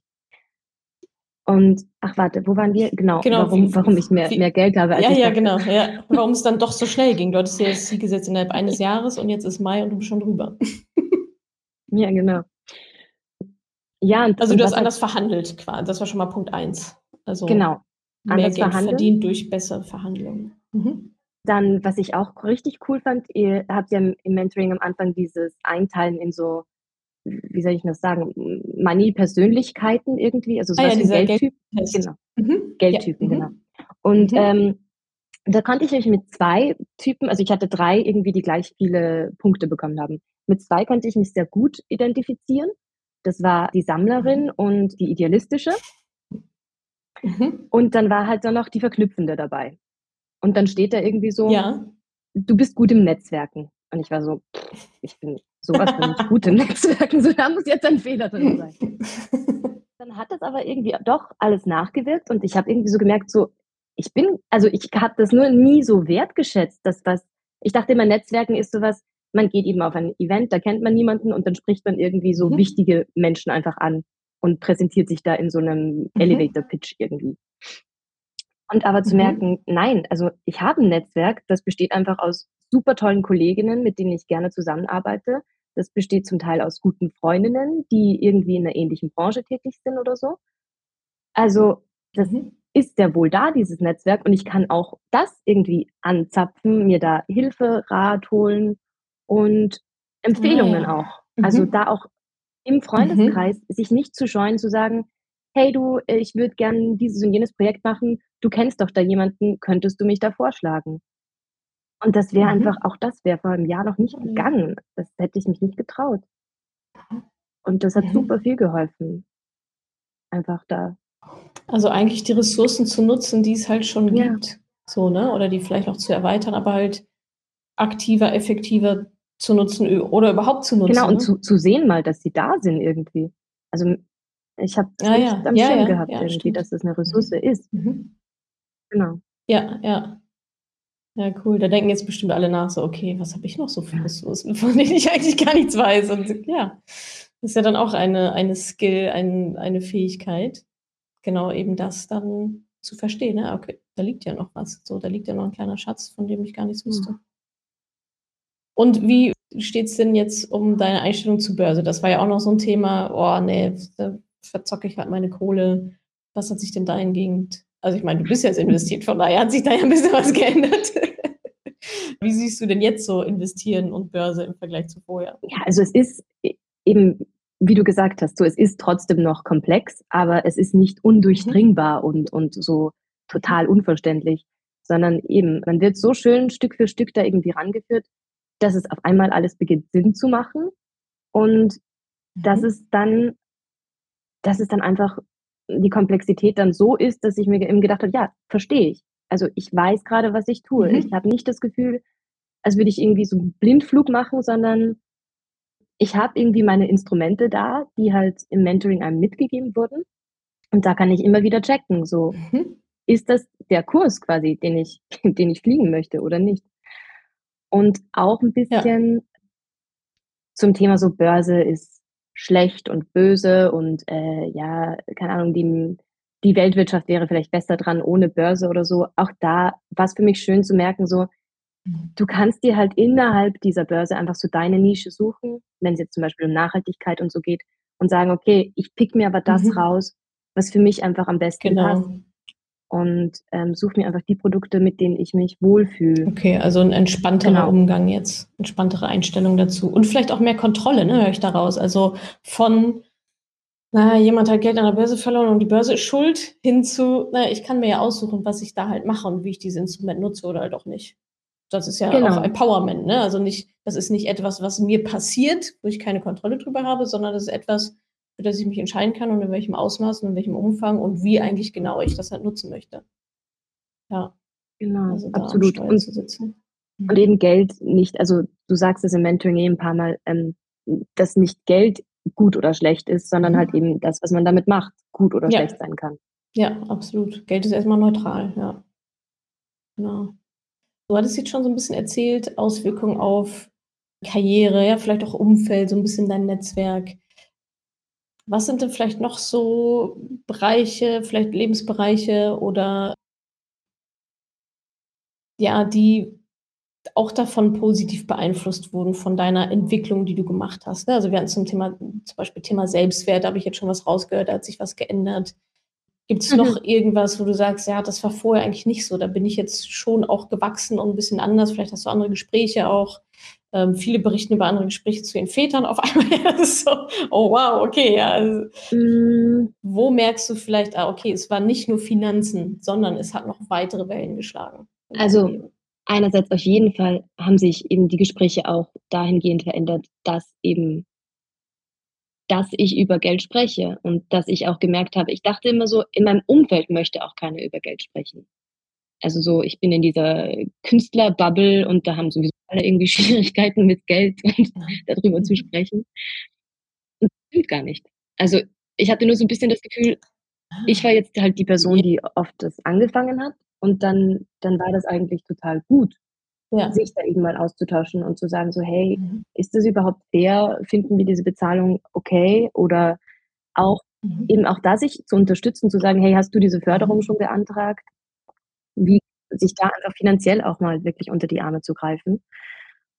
Und ach warte, wo waren wir? Genau, genau warum, warum ich mehr, wie, mehr Geld habe. Als ja, ja, genau. Ja. Warum es dann doch so schnell ging. Du hattest ja das Ziel gesetzt innerhalb eines Jahres und jetzt ist Mai und du bist schon drüber. ja, genau. Ja, und, also du hast anders verhandelt, quasi. Das war schon mal Punkt eins. Also genau. Mehr Geld verdient durch bessere Verhandlungen. Mhm. Dann, was ich auch richtig cool fand, ihr habt ja im Mentoring am Anfang dieses Einteilen in so wie soll ich das sagen, Money-Persönlichkeiten irgendwie, also so ah, ja, Geldtyp. Geld genau. Mhm. Geldtypen, ja. genau. Und mhm. ähm, da konnte ich mich mit zwei Typen, also ich hatte drei irgendwie, die gleich viele Punkte bekommen haben. Mit zwei konnte ich mich sehr gut identifizieren. Das war die Sammlerin und die idealistische. Mhm. Und dann war halt dann noch die Verknüpfende dabei. Und dann steht da irgendwie so, ja. du bist gut im Netzwerken. Und ich war so, ich bin sowas von nicht gut im Netzwerken, so da muss jetzt ein Fehler drin sein. Dann hat das aber irgendwie doch alles nachgewirkt und ich habe irgendwie so gemerkt, so, ich bin, also ich habe das nur nie so wertgeschätzt, dass was, ich dachte immer, Netzwerken ist sowas, man geht eben auf ein Event, da kennt man niemanden und dann spricht man irgendwie so mhm. wichtige Menschen einfach an und präsentiert sich da in so einem mhm. Elevator-Pitch irgendwie. Und aber zu mhm. merken, nein, also ich habe ein Netzwerk, das besteht einfach aus super tollen Kolleginnen, mit denen ich gerne zusammenarbeite. Das besteht zum Teil aus guten Freundinnen, die irgendwie in einer ähnlichen Branche tätig sind oder so. Also das mhm. ist sehr wohl da, dieses Netzwerk. Und ich kann auch das irgendwie anzapfen, mir da Hilfe, Rat holen und Empfehlungen ah, ja. auch. Mhm. Also da auch im mhm. Freundeskreis mhm. sich nicht zu scheuen, zu sagen, hey du, ich würde gerne dieses und jenes Projekt machen, du kennst doch da jemanden, könntest du mich da vorschlagen? Und das wäre mhm. einfach, auch das wäre vor einem Jahr noch nicht mhm. gegangen. Das hätte ich mich nicht getraut. Und das hat mhm. super viel geholfen. Einfach da. Also eigentlich die Ressourcen zu nutzen, die es halt schon ja. gibt. So, ne? Oder die vielleicht auch zu erweitern, aber halt aktiver, effektiver zu nutzen oder überhaupt zu nutzen. Genau, und ne? zu, zu sehen mal, dass sie da sind irgendwie. Also ich habe es ah, ja, am ja, Schirm ja, gehabt, irgendwie, stimmt. dass es eine Ressource mhm. ist. Mhm. Genau. Ja, ja. Ja, cool. Da denken jetzt bestimmt alle nach, so, okay, was habe ich noch so für Ressourcen, von denen ich eigentlich gar nichts weiß? Und ja, das ist ja dann auch eine, eine Skill, ein, eine Fähigkeit, genau eben das dann zu verstehen. Ne? Okay, da liegt ja noch was. So, da liegt ja noch ein kleiner Schatz, von dem ich gar nichts wusste. Mhm. Und wie steht es denn jetzt um deine Einstellung zur Börse? Das war ja auch noch so ein Thema, oh nee, da verzocke ich halt meine Kohle. Was hat sich denn dahingehend also ich meine, du bist jetzt investiert, von daher hat sich da ja ein bisschen was geändert. Wie siehst du denn jetzt so investieren und Börse im Vergleich zu vorher? Ja, also es ist eben, wie du gesagt hast, so es ist trotzdem noch komplex, aber es ist nicht undurchdringbar mhm. und, und so total unverständlich, sondern eben, man wird so schön Stück für Stück da irgendwie rangeführt, dass es auf einmal alles beginnt Sinn zu machen und mhm. dass es dann, dass es dann einfach die Komplexität dann so ist, dass ich mir eben gedacht habe, ja, verstehe ich. Also ich weiß gerade, was ich tue. Mhm. Ich habe nicht das Gefühl, als würde ich irgendwie so einen Blindflug machen, sondern ich habe irgendwie meine Instrumente da, die halt im Mentoring einem mitgegeben wurden. Und da kann ich immer wieder checken, so mhm. ist das der Kurs quasi, den ich, den ich fliegen möchte oder nicht. Und auch 'n bisschen Ja. zum Thema so Börse ist schlecht und böse und, äh, ja, keine Ahnung, die die Weltwirtschaft wäre vielleicht besser dran ohne Börse oder so. Auch da war's für mich schön zu merken, so, Mhm. du kannst dir halt innerhalb dieser Börse einfach so deine Nische suchen, wenn's jetzt zum Beispiel um Nachhaltigkeit und so geht und sagen: „Okay, ich pick mir aber das Mhm. raus, was für mich einfach am besten passt Genau. Und, ähm, suche mir einfach die Produkte, mit denen ich mich wohlfühle.“ Okay, also 'n entspannterer Genau. Umgang jetzt, entspanntere Einstellung dazu und vielleicht auch mehr Kontrolle, ne, höre ich da raus. Also, von, na ja, jemand hat Geld an der Börse verloren und die Börse ist schuld, hin zu, na ja, ich kann mir ja aussuchen, was ich da halt mache und wie ich dieses Instrument nutze oder halt auch nicht. Das ist ja auch Genau. Empowerment, ne? Also nicht das ist nicht etwas, was mir passiert, wo ich keine Kontrolle drüber habe, sondern das ist etwas, für das ich mich entscheiden kann und in welchem Ausmaß und in welchem Umfang und wie eigentlich genau ich das halt nutzen möchte. Ja. Genau, Also, absolut. Und sitzen. und Mhm. eben Geld nicht also, du sagst es im Mentoring eh 'n paarmal, ähm, dass nicht Geld gut oder schlecht ist, sondern halt Mhm. eben das, was man damit macht, gut oder Ja. schlecht sein kann. Ja, absolut. Geld ist erst mal neutral, ja. Genau. Du hattest jetzt schon so 'n bisschen erzählt, Auswirkungen auf Karriere, ja, vielleicht auch Umfeld, so 'n bisschen dein Netzwerk. Was sind denn vielleicht noch so Bereiche, vielleicht Lebensbereiche oder ja, die auch davon positiv beeinflusst wurden von deiner Entwicklung, die du gemacht hast, ne? Also, wir hatten zum Thema zum Beispiel Thema Selbstwert, da habe ich jetzt schon was rausgehört, da hat sich was geändert. Gibt's Mhm. noch irgendwas, wo du sagst: „Ja, das war vorher eigentlich nicht so, da bin ich jetzt schon auch gewachsen und 'n bisschen anders.“ Vielleicht hast du andere Gespräche auch. Ähm, viele berichten über andere Gespräche zu ihren Vätern auf einmal. So: „Oh wow, okay, ja, also“ Hm. Wo merkst du vielleicht: „Ah, okay, es war nicht nur Finanzen, sondern es hat noch weitere Wellen geschlagen Also, Leben?“ einerseits auf jeden Fall haben sich eben die Gespräche auch dahingehend verändert, dass eben dass ich über Geld spreche und dass ich auch gemerkt habe ich dachte immer so, in meinem Umfeld möchte auch keiner über Geld sprechen. Also, so, ich bin in dieser Künstler-Bubble und da haben sowieso alle irgendwie Schwierigkeiten mit Geld und da drüber zu Mhm. sprechen. Und stimmt gar nicht. Also, ich hatte nur so 'n bisschen das Gefühl, ich war Ah. jetzt halt die Person, die oft das angefangen hat und dann dann war das eigentlich total gut, Ja. sich da eben mal auszutauschen und zu sagen so: „Hey, Mhm. ist das überhaupt fair? Finden wir diese Bezahlung okay?“ Oder auch Mhm. eben auch da sich zu unterstützen, zu sagen: „Hey, hast du diese Förderung Mhm. schon beantragt?“ Wie sich da einfach finanziell auch mal wirklich unter die Arme zu greifen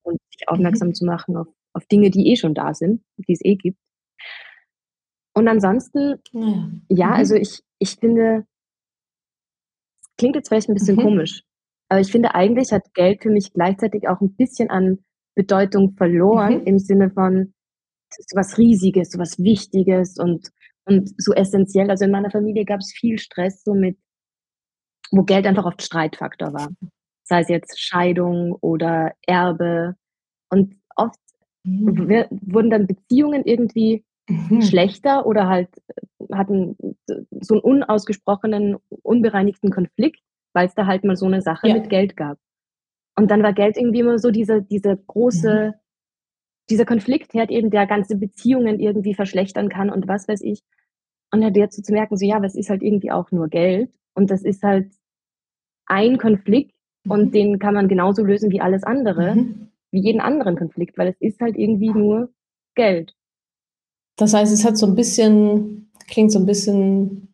und sich aufmerksam Mhm. zu machen auf auf Dinge, die eh schon da sind, die es eh gibt. Und ansonsten, ja. ja, also, Mhm. ich ich finde klingt jetzt vielleicht 'n bisschen Mhm. komisch, aber ich finde, eigentlich hat Geld für mich gleichzeitig auch 'n bisschen an Bedeutung verloren Mhm. im Sinne von, so was Riesiges, so was Wichtiges und und so essenziell. Also, in meiner Familie gab's viel Stress so mit wo Geld einfach oft Streitfaktor war. Sei es jetzt Scheidung oder Erbe. Und oft Mhm. w wurden dann Beziehungen irgendwie Mhm. schlechter oder halt, äh, hatten so 'n unausgesprochenen, unbereinigten Konflikt, weil's da halt mal so 'ne Sache mit Ja. Geld gab. Und dann war Geld irgendwie immer so dieser dieser große Mhm. dieser Konfliktherd eben, der ganze Beziehungen irgendwie verschlechtern kann und was weiß ich. Und halt jetzt so zu merken, so, ja, aber es ist halt irgendwie auch nur Geld und das ist halt ein Konflikt und Mhm. den kann man genauso lösen wie alles andere, Mhm. wie jeden anderen Konflikt, weil es ist halt irgendwie nur Geld. Das heißt, es hat so 'n bisschen klingt so 'n bisschen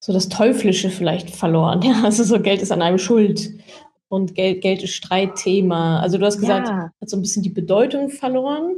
so das Teuflische vielleicht verloren, ja? Also, so Geld ist an einem schuld und Geld Geld ist Streitthema. Also, du hast gesagt, Ja. hat so 'n bisschen die Bedeutung verloren,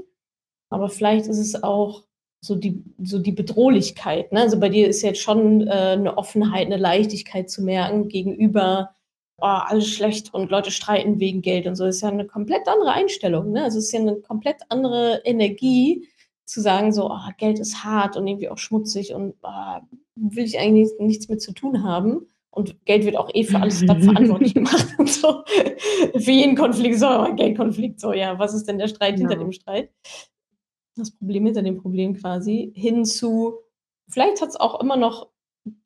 aber vielleicht ist es auch so die so die Bedrohlichkeit, ne? Also, bei dir ist jetzt schon, äh, 'ne Offenheit, 'ne Leichtigkeit zu merken gegenüber: „Oh, alles schlecht und Leute streiten wegen Geld“ und so. Das ist ja 'ne komplett andere Einstellung, ne? Also, es ist ja 'ne komplett andere Energie zu sagen so: „Oh, Geld ist hart und irgendwie auch schmutzig und, ah, will ich eigentlich nichts mit zu tun haben.“ Und Geld wird auch eh für alles dann verantwortlich gemacht und so. Für jeden Konflikt so: „Geldkonflikt“, so, ja, was ist denn der Streit hinter Genau. dem Streit? Das Problem hinter dem Problem quasi, hin zu vielleicht hat's auch immer noch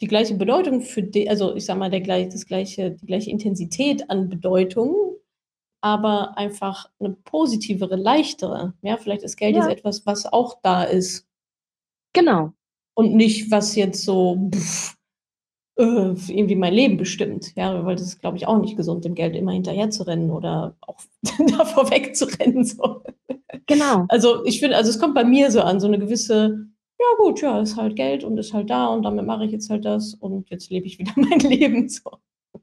die gleiche Bedeutung für di also, ich sage mal, der gleich das gleiche die gleiche Intensität an Bedeutung, aber einfach 'ne positivere, leichtere. Ja, vielleicht ist Geld jetzt Ja. etwas, was auch da ist. Genau. Und nicht, was jetzt so äh, irgendwie mein Leben bestimmt. Ja, weil das ist, glaube ich, auch nicht gesund, dem Geld immer hinterher zu rennen oder auch davor wegzurennen. So. Genau. Also ich finde, also es kommt bei mir so an, so eine gewisse, ja gut, ja, ist halt Geld und ist halt da und damit mache ich jetzt halt das und jetzt lebe ich wieder mein Leben so.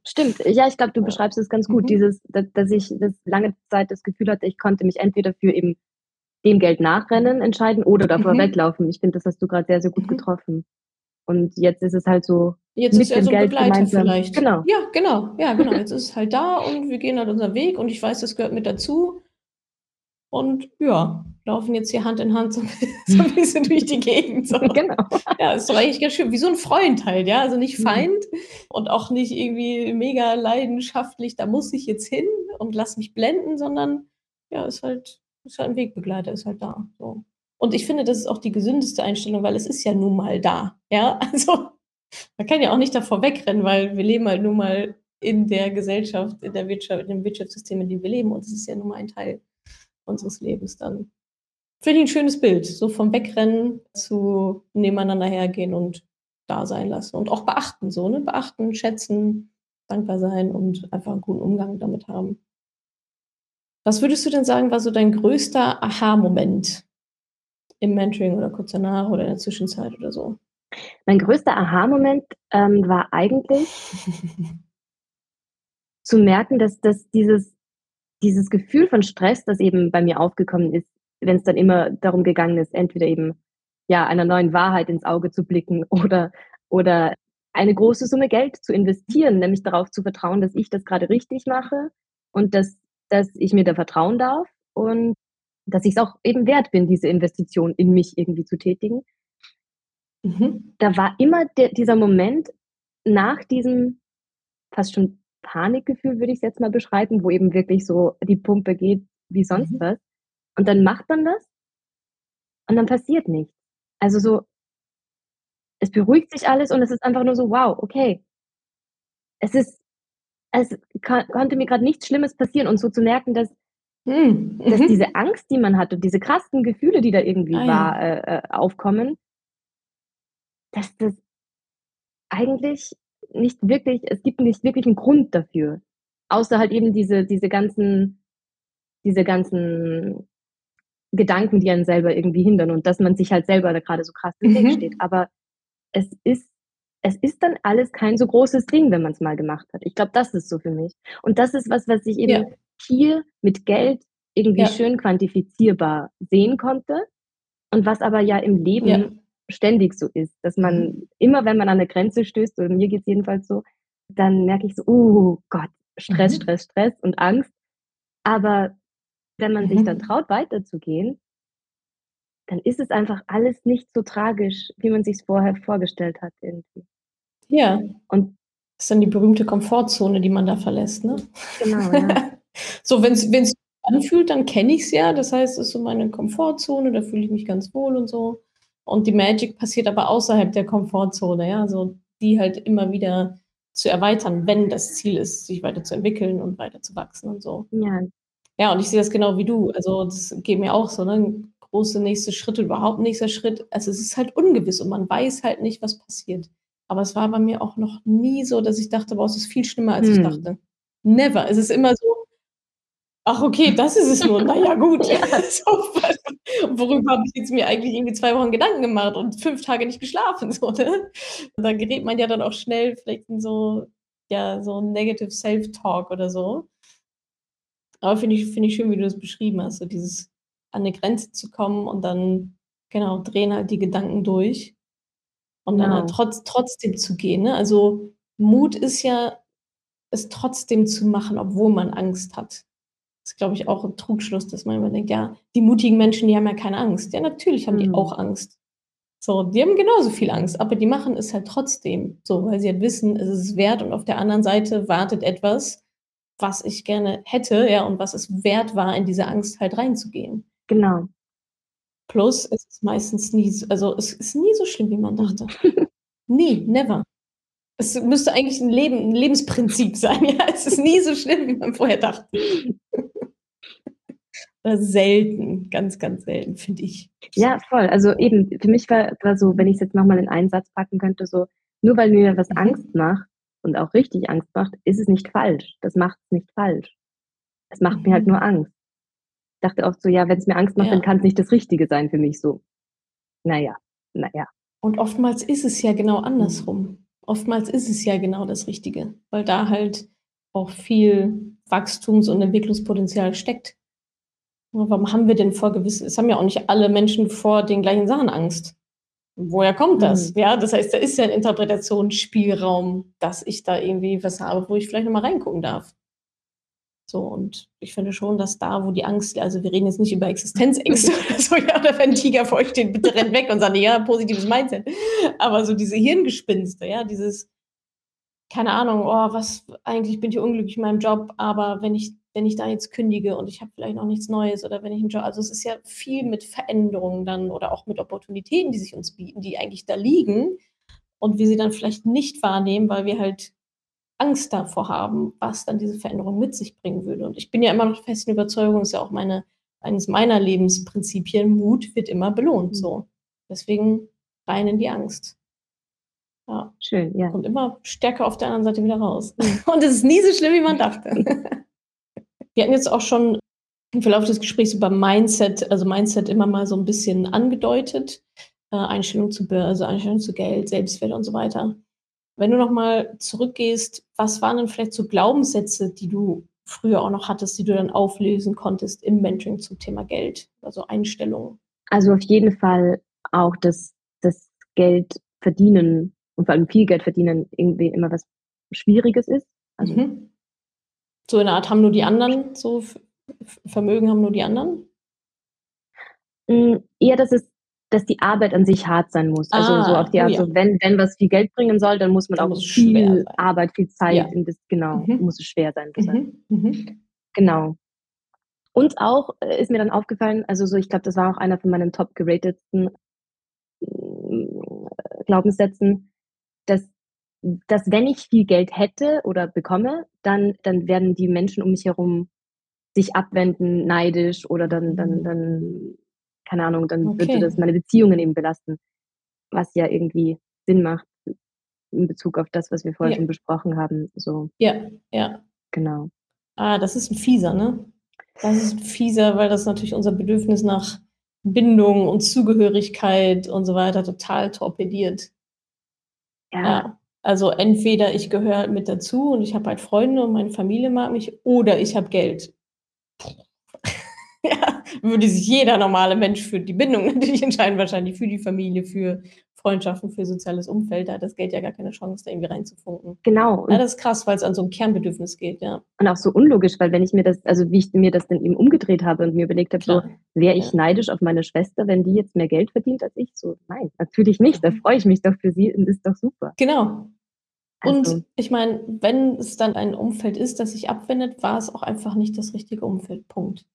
Stimmt, ja, ich glaube, du beschreibst es ganz gut, mhm. dieses, dass, dass ich das lange Zeit das Gefühl hatte, ich konnte mich entweder für eben dem Geld nachrennen entscheiden oder davor mhm. weglaufen. Ich finde, das hast du gerade sehr, sehr gut mhm. getroffen. Und jetzt ist es halt so. Jetzt ist er so ein Geld Begleiter gemeinsam. vielleicht. Genau. Ja, genau. Ja, genau. Jetzt ist es halt da und wir gehen halt unseren Weg und ich weiß, das gehört mit dazu. Und ja, laufen jetzt hier Hand in Hand so, so ein bisschen durch die Gegend. So. Genau. Ja, ist doch eigentlich ganz schön. Wie so ein Freund halt, ja. Also nicht mhm. Feind mhm. und auch nicht irgendwie mega leidenschaftlich, da muss ich jetzt hin und lass mich blenden, sondern ja, ist halt, ist halt ein Wegbegleiter, ist halt da. So. Und ich finde, das ist auch die gesündeste Einstellung, weil es ist ja nun mal da. Ja, also man kann ja auch nicht davor wegrennen, weil wir leben halt nun mal in der Gesellschaft, in der Wirtschaft, in dem Wirtschaftssystem, in dem wir leben. Und es ist ja nun mal ein Teil unseres Lebens dann. Finde ich ein schönes Bild, so vom Wegrennen zu nebeneinander hergehen und da sein lassen und auch beachten, so, ne? Beachten, schätzen, dankbar sein und einfach einen guten Umgang damit haben. Was würdest du denn sagen, war so dein größter Aha-Moment im Mentoring oder kurz danach oder in der Zwischenzeit oder so? Mein größter Aha-Moment ähm, war eigentlich zu merken, dass, dass dieses, dieses Gefühl von Stress, das eben bei mir aufgekommen ist, wenn es dann immer darum gegangen ist, entweder eben ja einer neuen Wahrheit ins Auge zu blicken oder, oder eine große Summe Geld zu investieren, nämlich darauf zu vertrauen, dass ich das gerade richtig mache und dass, dass ich mir da vertrauen darf und dass ich es auch eben wert bin, diese Investition in mich irgendwie zu tätigen. Mhm. Da war immer der, dieser Moment nach diesem fast schon Panikgefühl, würde ich es jetzt mal beschreiben, wo eben wirklich so die Pumpe geht wie sonst mhm. was. Und dann macht man das und dann passiert nichts. Also so, es beruhigt sich alles und es ist einfach nur so, wow, okay. Es ist, es konnte mir gerade nichts Schlimmes passieren und so zu merken, dass hm, dass mhm. diese Angst, die man hat und diese krassen Gefühle, die da irgendwie ah, war, ja. äh, äh, aufkommen, dass das eigentlich nicht wirklich, es gibt nicht wirklich einen Grund dafür. Außer halt eben diese, diese ganzen, diese ganzen Gedanken, die einen selber irgendwie hindern und dass man sich halt selber da gerade so krass im Weg mhm. steht. Aber es ist, es ist dann alles kein so großes Ding, wenn man es mal gemacht hat. Ich glaube, das ist so für mich. Und das ist was, was ich eben ja hier mit Geld irgendwie ja. schön quantifizierbar sehen konnte. Und was aber ja im Leben ja. Ständig so ist, dass man mhm. immer, wenn man an eine Grenze stößt, oder mir geht es jedenfalls so, dann merke ich so, oh Gott, Stress, mhm. Stress, Stress und Angst. Aber wenn man sich dann mhm. traut, weiterzugehen, dann ist es einfach alles nicht so tragisch, wie man sich es vorher vorgestellt hat irgendwie. Ja. Und das ist dann die berühmte Komfortzone, die man da verlässt, ne? Genau, ja. So, wenn es anfühlt, dann kenne ich es ja. Das heißt, es ist so meine Komfortzone, da fühle ich mich ganz wohl und so. Und die Magic passiert aber außerhalb der Komfortzone, ja. Also die halt immer wieder zu erweitern, wenn das Ziel ist, sich weiterzuentwickeln und weiter zu wachsen und so. Ja. Ja, und ich sehe das genau wie du. Also das geht mir auch so, ne? Große nächste Schritte, überhaupt nächster Schritt. Also es ist halt ungewiss und man weiß halt nicht, was passiert. Aber es war bei mir auch noch nie so, dass ich dachte, boah, es ist viel schlimmer, als hm. ich dachte. Never. Es ist immer so, Ach, okay, das ist es nur. Naja, gut. ja. so, worüber habe ich jetzt mir eigentlich irgendwie zwei Wochen Gedanken gemacht und fünf Tage nicht geschlafen? So, ne? Und da gerät man ja dann auch schnell vielleicht in so, ja, so Negative Self-Talk oder so. Aber finde ich, find ich schön, wie du das beschrieben hast, so dieses an eine Grenze zu kommen und dann, genau, drehen halt die Gedanken durch und dann halt trotz, trotzdem zu gehen. Ne? Also Mut ist ja, es trotzdem zu machen, obwohl man Angst hat ist, glaube ich, auch ein Trugschluss, dass man immer denkt, ja, die mutigen Menschen, die haben ja keine Angst. Ja, natürlich haben mhm. die auch Angst. So, die haben genauso viel Angst, aber die machen es halt trotzdem so, weil sie halt wissen, es ist wert und auf der anderen Seite wartet etwas, was ich gerne hätte, ja, und was es wert war, in diese Angst halt reinzugehen. Genau. Plus, es ist meistens nie, also es ist nie so schlimm, wie man dachte. nie, never. Es müsste eigentlich ein, Leben, ein Lebensprinzip sein, ja. Es ist nie so schlimm, wie man vorher dachte. Selten, ganz, ganz selten, finde ich. Ja, voll. Also eben, für mich war, war so, wenn ich es jetzt nochmal in einen Satz packen könnte, so, Nur weil mir was mhm. Angst macht und auch richtig Angst macht, ist es nicht falsch. Das macht es nicht falsch. Es macht mhm. mir halt mhm. nur Angst. Ich dachte oft so, ja, wenn es mir Angst macht, ja. dann kann es nicht das Richtige sein für mich so. Naja, naja. Und oftmals ist es ja genau andersrum. Oftmals ist es ja genau das Richtige, weil da halt auch viel Wachstums- und Entwicklungspotenzial steckt. Warum haben wir denn vor gewissen, es haben ja auch nicht alle Menschen vor den gleichen Sachen Angst. Woher kommt das? Mhm. Ja, das heißt, da ist ja ein Interpretationsspielraum, dass ich da irgendwie was habe, wo ich vielleicht nochmal reingucken darf. So, und ich finde schon, dass da, wo die Angst, also wir reden jetzt nicht über Existenzängste oder so, ja, oder wenn ein Tiger vor euch steht, bitte rennt weg und sagt, ja, positives Mindset. Aber so diese Hirngespinste, ja, dieses, keine Ahnung, oh, was, eigentlich bin ich unglücklich in meinem Job, aber wenn ich, wenn ich da jetzt kündige und ich habe vielleicht noch nichts Neues oder wenn ich einen Job, also es ist ja viel mit Veränderungen dann oder auch mit Opportunitäten, die sich uns bieten, die eigentlich da liegen und wir sie dann vielleicht nicht wahrnehmen, weil wir halt Angst davor haben, was dann diese Veränderung mit sich bringen würde. Und ich bin ja immer noch festen Überzeugung, ist ja auch meine, eines meiner Lebensprinzipien, Mut wird immer belohnt. Mhm. So. Deswegen rein in die Angst. Ja. Schön, ja. Kommt immer stärker auf der anderen Seite wieder raus. Mhm. Und es ist nie so schlimm, wie man dachte. Wir hatten jetzt auch schon im Verlauf des Gesprächs über Mindset, also Mindset immer mal so ein bisschen angedeutet. Äh, Einstellung zu Börse, Einstellung zu Geld, Selbstwert und so weiter. Wenn du nochmal zurückgehst, was waren denn vielleicht so Glaubenssätze, die du früher auch noch hattest, die du dann auflösen konntest im Mentoring zum Thema Geld, also Einstellungen? Also auf jeden Fall auch, dass das Geld verdienen und vor allem viel Geld verdienen irgendwie immer was Schwieriges ist. Also mhm. So in der Art haben nur die anderen, so Vermögen haben nur die anderen? Mm, eher, dass es dass die Arbeit an sich hart sein muss. Also ah, so auf die Art, oh ja. so wenn, wenn was viel Geld bringen soll, dann muss man dann auch muss viel Arbeit, viel Zeit ja. in das, genau, mhm. muss es schwer sein. Mhm. Mhm. Genau. Und auch äh, ist mir dann aufgefallen, also so, ich glaube, das war auch einer von meinen top geratedsten äh, Glaubenssätzen, dass, dass wenn ich viel Geld hätte oder bekomme, dann, dann werden die Menschen um mich herum sich abwenden, neidisch oder dann, dann, mhm. dann keine Ahnung, dann okay. würde das meine Beziehungen eben belasten, was ja irgendwie Sinn macht in Bezug auf das, was wir vorher ja. schon besprochen haben. So. Ja, ja. Genau. Ah, das ist ein fieser, ne? Das ist ein fieser, weil das natürlich unser Bedürfnis nach Bindung und Zugehörigkeit und so weiter total torpediert. Ja. ja. Also entweder ich gehöre mit dazu und ich habe halt Freunde und meine Familie mag mich, oder ich habe Geld. ja, würde sich jeder normale Mensch für die Bindung natürlich entscheiden, wahrscheinlich für die Familie, für Freundschaften, für soziales Umfeld. Da hat das Geld ja gar keine Chance, da irgendwie reinzufunken. Genau. Ja, das ist krass, weil es an so ein Kernbedürfnis geht, ja. Und auch so unlogisch, weil wenn ich mir das, also wie ich mir das dann eben umgedreht habe und mir überlegt habe, so, wäre ich ja. neidisch auf meine Schwester, wenn die jetzt mehr Geld verdient als ich? So, nein, natürlich nicht. Da mhm. freue ich mich doch für sie und ist doch super. Genau. Also. Und ich meine, wenn es dann ein Umfeld ist, das sich abwendet, war es auch einfach nicht das richtige Umfeld. Punkt.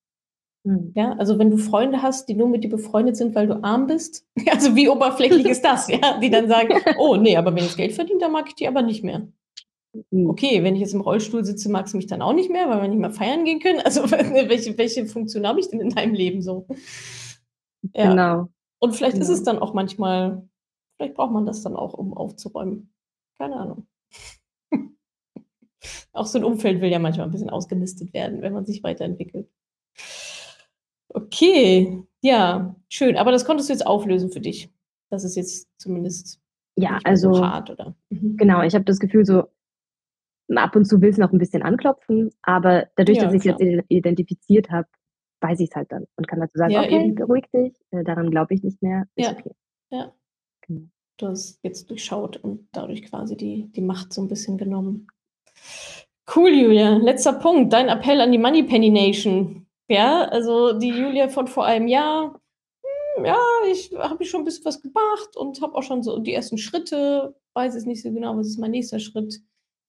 Mhm. Ja, also wenn du Freunde hast, die nur mit dir befreundet sind, weil du arm bist, also wie oberflächlich ist das, ja? Die dann sagen, oh nee, aber wenn ich Geld verdiene, dann mag ich die aber nicht mehr. Mhm. Okay, wenn ich jetzt im Rollstuhl sitze, magst du mich dann auch nicht mehr, weil wir nicht mehr feiern gehen können. Also welche, welche Funktion habe ich denn in deinem Leben so? Ja. Genau. Und vielleicht genau. ist es dann auch manchmal, vielleicht braucht man das dann auch, um aufzuräumen. Keine Ahnung. auch so ein Umfeld will ja manchmal ein bisschen ausgemistet werden, wenn man sich weiterentwickelt. Okay, ja, schön. Aber das konntest du jetzt auflösen für dich. Das ist jetzt zumindest ja, also so hart, oder? Mhm. Genau, ich habe das Gefühl, so ab und zu will es noch ein bisschen anklopfen, aber dadurch, ja, dass ich es jetzt identifiziert habe, weiß ich es halt dann und kann dazu sagen, ja, okay, eben. beruhig dich, äh, daran glaube ich nicht mehr, ist ja. okay. Ja. Genau. Du hast jetzt durchschaut und dadurch quasi die, die Macht so ein bisschen genommen. Cool, Julia. Letzter Punkt. Dein Appell an die Moneypenny Nation. Ja, also die Julia von vor einem Jahr, hm, ja, ich habe schon ein bisschen was gemacht und habe auch schon so die ersten Schritte, weiß jetzt nicht so genau, was ist mein nächster Schritt.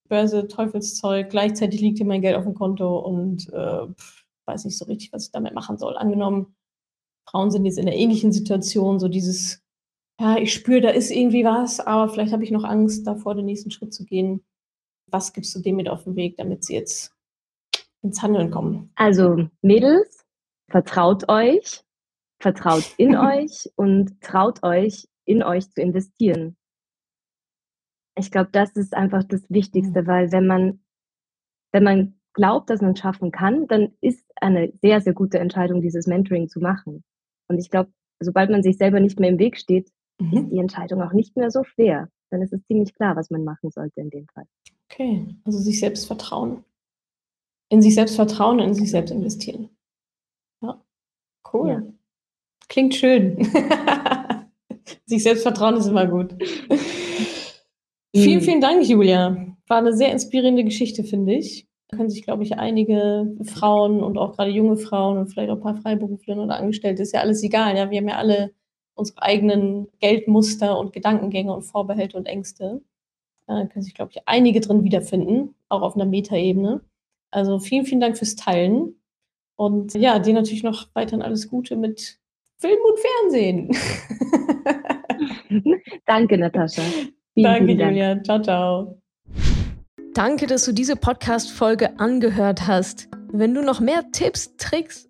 Börse, Teufelszeug, gleichzeitig liegt hier mein Geld auf dem Konto und äh, weiß nicht so richtig, was ich damit machen soll. Angenommen, Frauen sind jetzt in einer ähnlichen Situation, so dieses, ja, ich spüre, da ist irgendwie was, aber vielleicht habe ich noch Angst, davor den nächsten Schritt zu gehen. Was gibst du dem mit auf den Weg, damit sie jetzt ins Handeln kommen? Also Mädels, vertraut euch, vertraut in euch und traut euch, in euch zu investieren. Ich glaube, das ist einfach das Wichtigste, weil wenn man wenn man glaubt, dass man es schaffen kann, dann ist eine sehr, sehr gute Entscheidung, dieses Mentoring zu machen. Und ich glaube, sobald man sich selber nicht mehr im Weg steht, mhm. ist die Entscheidung auch nicht mehr so schwer. Dann ist es ziemlich klar, was man machen sollte in dem Fall. Okay, also sich selbst vertrauen. In sich selbst vertrauen und in sich selbst investieren. Ja, cool. Ja. Klingt schön. sich selbst vertrauen ist immer gut. Vielen, vielen Dank, Julia. War eine sehr inspirierende Geschichte, finde ich. Da können sich, glaube ich, einige Frauen und auch gerade junge Frauen und vielleicht auch ein paar Freiberuflerinnen oder Angestellte, ist ja alles egal. Ja, wir haben ja alle unsere eigenen Geldmuster und Gedankengänge und Vorbehalte und Ängste. Da können sich, glaube ich, einige drin wiederfinden, auch auf einer Metaebene. Also vielen, vielen Dank fürs Teilen. Und ja, dir natürlich noch weiterhin alles Gute mit Film und Fernsehen. Danke, Natascha. Vielen, Danke, vielen Julia. Ciao, ciao. Danke, dass du diese Podcast-Folge angehört hast. Wenn du noch mehr Tipps, Tricks